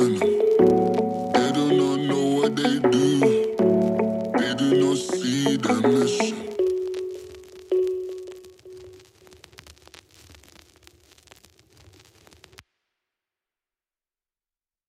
They do not know what they do.